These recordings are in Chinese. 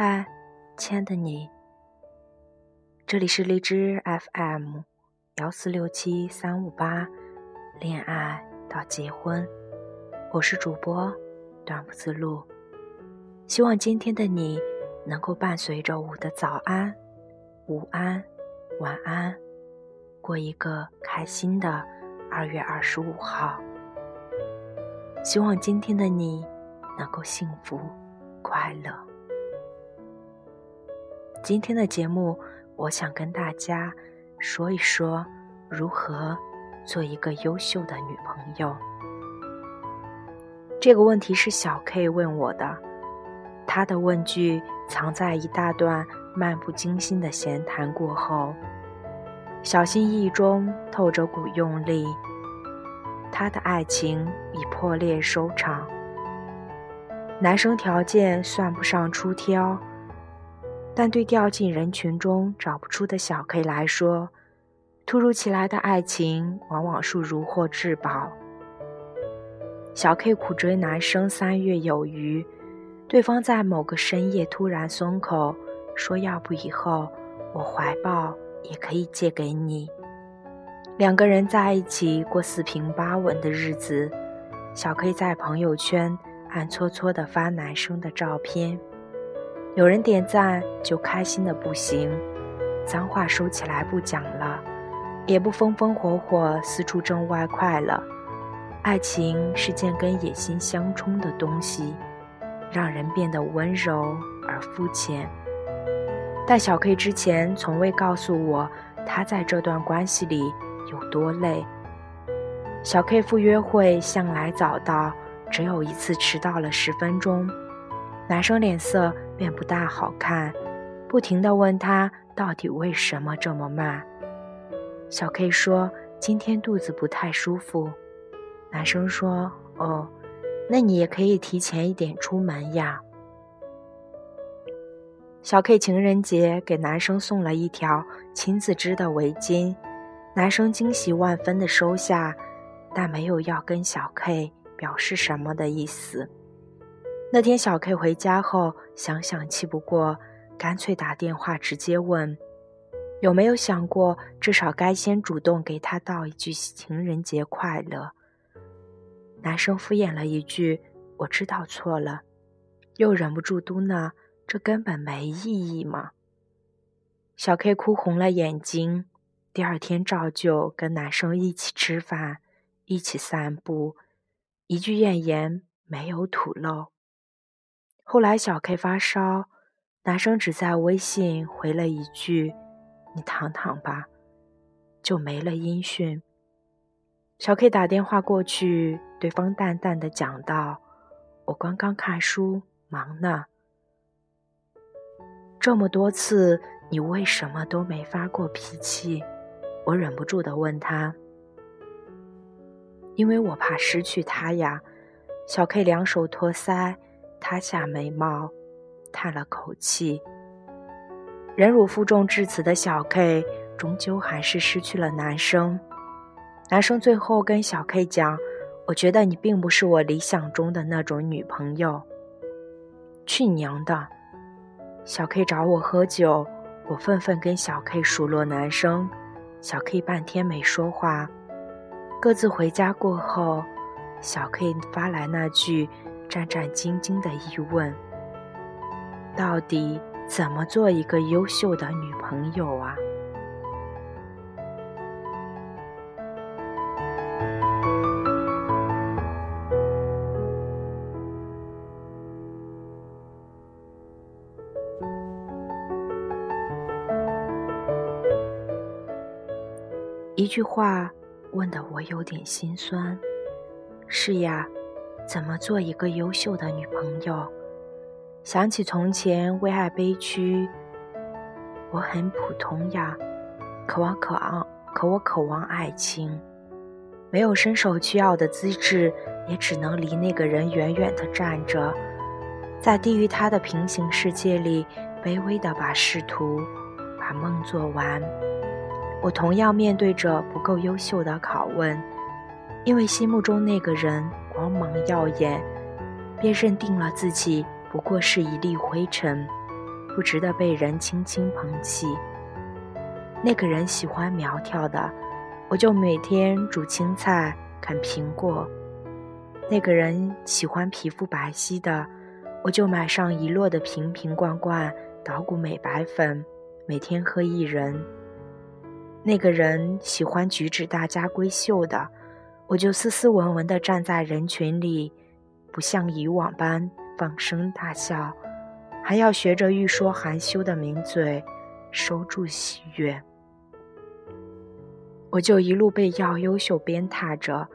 嗨，亲爱的你，这里是荔枝 FM 幺四六七三五八，恋爱到结婚，我是主播短不思路。希望今天的你能够伴随着我的早安、午安、晚安，过一个开心的二月二十五号。希望今天的你能够幸福快乐。今天的节目，我想跟大家说一说如何做一个优秀的女朋友。这个问题是小 K 问我的，他的问句藏在一大段漫不经心的闲谈过后，小心翼翼中透着股用力。他的爱情以破裂收场。男生条件算不上出挑。但对掉进人群中找不出的小 K 来说，突如其来的爱情往往是如获至宝。小 K 苦追男生三月有余，对方在某个深夜突然松口，说要不以后我怀抱也可以借给你。两个人在一起过四平八稳的日子，小 K 在朋友圈暗搓搓地发男生的照片。有人点赞就开心的不行，脏话收起来不讲了，也不风风火火四处挣外快了。爱情是件跟野心相冲的东西，让人变得温柔而肤浅。但小 K 之前从未告诉我，他在这段关系里有多累。小 K 赴约会向来早到，只有一次迟到了十分钟。男生脸色便不大好看，不停地问他到底为什么这么慢。小 K 说今天肚子不太舒服。男生说：“哦，那你也可以提前一点出门呀。”小 K 情人节给男生送了一条亲自织的围巾，男生惊喜万分地收下，但没有要跟小 K 表示什么的意思。那天小 K 回家后，想想气不过，干脆打电话直接问：“有没有想过，至少该先主动给他道一句情人节快乐？”男生敷衍了一句：“我知道错了。”又忍不住嘟囔：“这根本没意义嘛。”小 K 哭红了眼睛。第二天照旧跟男生一起吃饭，一起散步，一句怨言没有吐露。后来小 K 发烧，男生只在微信回了一句：“你躺躺吧”，就没了音讯。小 K 打电话过去，对方淡淡的讲道：“我刚刚看书，忙呢。”这么多次，你为什么都没发过脾气？我忍不住的问他：“因为我怕失去他呀。”小 K 两手托腮。塌下眉毛，叹了口气。忍辱负重至此的小 K，终究还是失去了男生。男生最后跟小 K 讲：“我觉得你并不是我理想中的那种女朋友。”去娘的！小 K 找我喝酒，我愤愤跟小 K 数落男生。小 K 半天没说话。各自回家过后，小 K 发来那句。战战兢兢的疑问：“到底怎么做一个优秀的女朋友啊？”一句话问得我有点心酸。是呀。怎么做一个优秀的女朋友？想起从前为爱悲屈，我很普通呀，渴望渴望，可我渴望爱情，没有伸手去要的资质，也只能离那个人远远的站着，在低于他的平行世界里，卑微的把仕途，把梦做完。我同样面对着不够优秀的拷问，因为心目中那个人。光芒耀眼，便认定了自己不过是一粒灰尘，不值得被人轻轻捧起。那个人喜欢苗条的，我就每天煮青菜、啃苹果；那个人喜欢皮肤白皙的，我就买上一摞的瓶瓶罐罐捣鼓美白粉，每天喝一人。那个人喜欢举止大家闺秀的，我就斯斯文文地站在人群里，不像以往般放声大笑，还要学着欲说含羞的抿嘴，收住喜悦。我就一路被要优秀鞭挞着，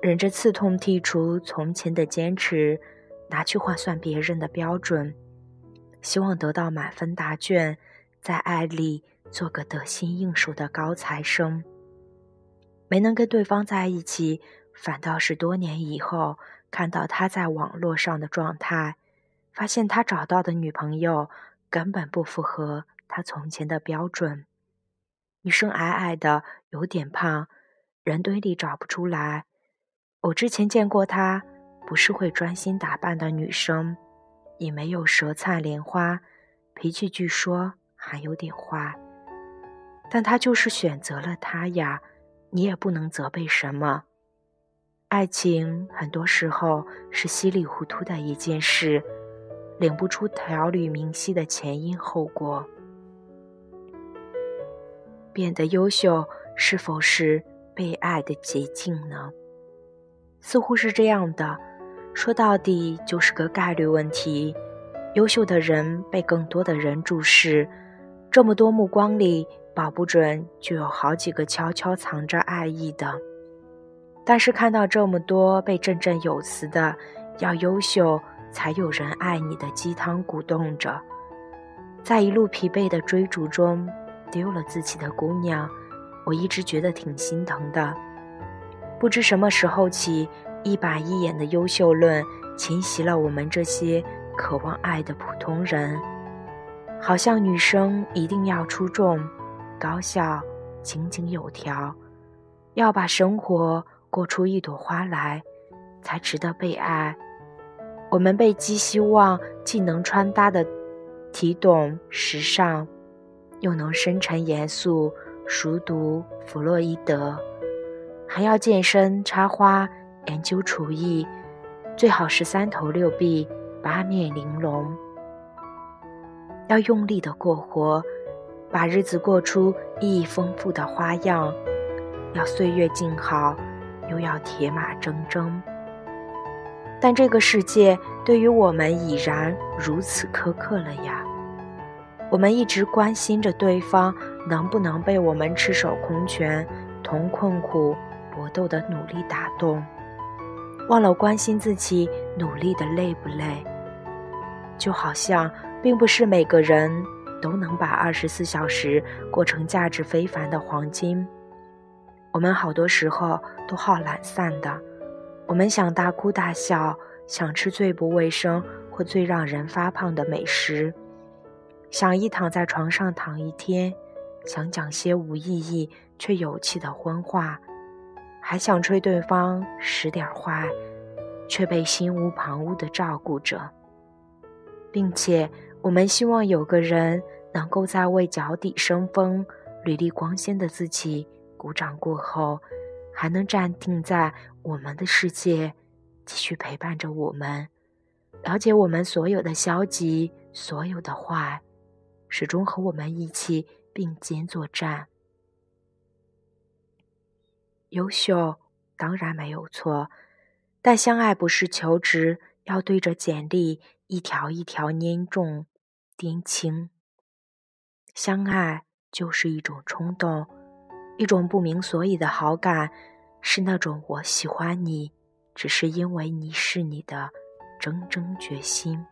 忍着刺痛剔除从前的坚持，拿去换算别人的标准，希望得到满分答卷，在爱里。做个得心应手的高材生，没能跟对方在一起，反倒是多年以后看到他在网络上的状态，发现他找到的女朋友根本不符合他从前的标准。女生矮矮的，有点胖，人堆里找不出来。我之前见过她，不是会专心打扮的女生，也没有舌灿莲花，脾气据说还有点坏。但他就是选择了他呀，你也不能责备什么。爱情很多时候是稀里糊涂的一件事，领不出条理明晰的前因后果。变得优秀是否是被爱的捷径呢？似乎是这样的。说到底就是个概率问题。优秀的人被更多的人注视，这么多目光里。保不准就有好几个悄悄藏着爱意的，但是看到这么多被振振有词的“要优秀才有人爱你”的鸡汤鼓动着，在一路疲惫的追逐中丢了自己的姑娘，我一直觉得挺心疼的。不知什么时候起，一板一眼的优秀论侵袭了我们这些渴望爱的普通人，好像女生一定要出众。高效、井井有条，要把生活过出一朵花来，才值得被爱。我们被寄希望，既能穿搭的体懂时尚，又能深沉严肃熟读弗洛伊德，还要健身、插花、研究厨艺，最好是三头六臂、八面玲珑，要用力的过活。把日子过出意义丰富的花样，要岁月静好，又要铁马铮铮。但这个世界对于我们已然如此苛刻了呀！我们一直关心着对方能不能被我们赤手空拳、同困苦搏斗的努力打动，忘了关心自己努力的累不累。就好像，并不是每个人。都能把二十四小时过成价值非凡的黄金。我们好多时候都好懒散的，我们想大哭大笑，想吃最不卫生或最让人发胖的美食，想一躺在床上躺一天，想讲些无意义却有气的荤话，还想吹对方使点坏，却被心无旁骛地照顾着，并且。我们希望有个人能够在为脚底生风、履历光鲜的自己鼓掌过后，还能站定在我们的世界，继续陪伴着我们，了解我们所有的消极、所有的坏，始终和我们一起并肩作战。优秀当然没有错，但相爱不是求职，要对着简历一条一条粘重。年轻，相爱就是一种冲动，一种不明所以的好感，是那种我喜欢你，只是因为你是你的铮铮决心。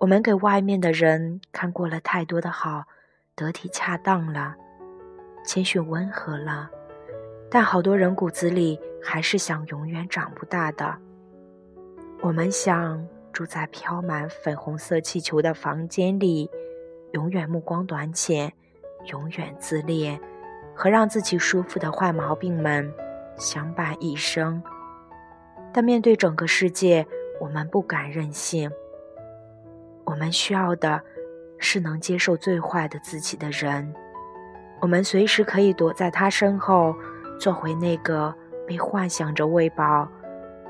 我们给外面的人看过了太多的好，得体恰当了，谦逊温和了，但好多人骨子里还是想永远长不大的。我们想。住在飘满粉红色气球的房间里，永远目光短浅，永远自恋，和让自己舒服的坏毛病们相伴一生。但面对整个世界，我们不敢任性。我们需要的是能接受最坏的自己的人。我们随时可以躲在他身后，做回那个被幻想着喂饱、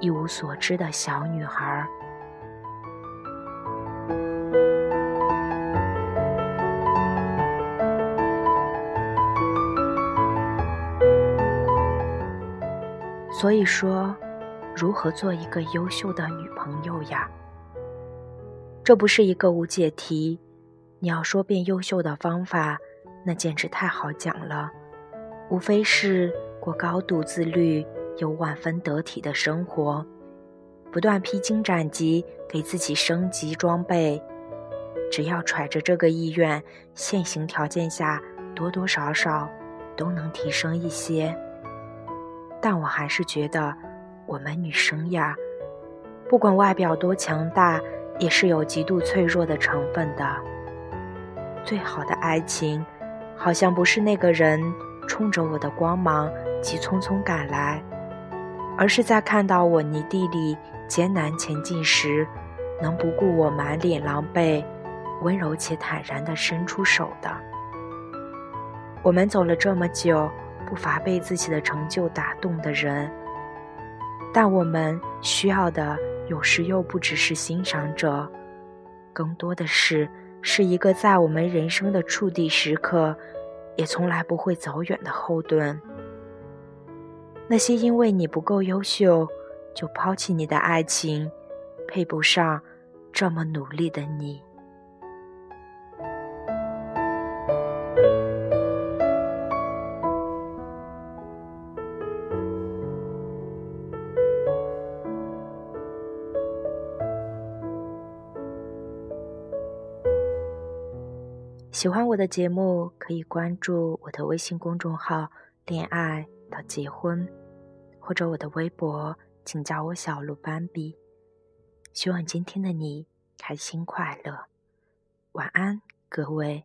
一无所知的小女孩。所以说，如何做一个优秀的女朋友呀？这不是一个无解题。你要说变优秀的方法，那简直太好讲了。无非是过高度自律又万分得体的生活，不断披荆斩棘，给自己升级装备。只要揣着这个意愿，现行条件下多多少少都能提升一些。但我还是觉得，我们女生呀，不管外表多强大，也是有极度脆弱的成分的。最好的爱情，好像不是那个人冲着我的光芒急匆匆赶来，而是在看到我泥地里艰难前进时，能不顾我满脸狼狈，温柔且坦然地伸出手的。我们走了这么久。不乏被自己的成就打动的人，但我们需要的有时又不只是欣赏者，更多的是是一个在我们人生的触底时刻，也从来不会走远的后盾。那些因为你不够优秀就抛弃你的爱情，配不上这么努力的你。喜欢我的节目，可以关注我的微信公众号“恋爱到结婚”，或者我的微博，请叫我小鹿斑比。希望今天的你开心快乐，晚安，各位。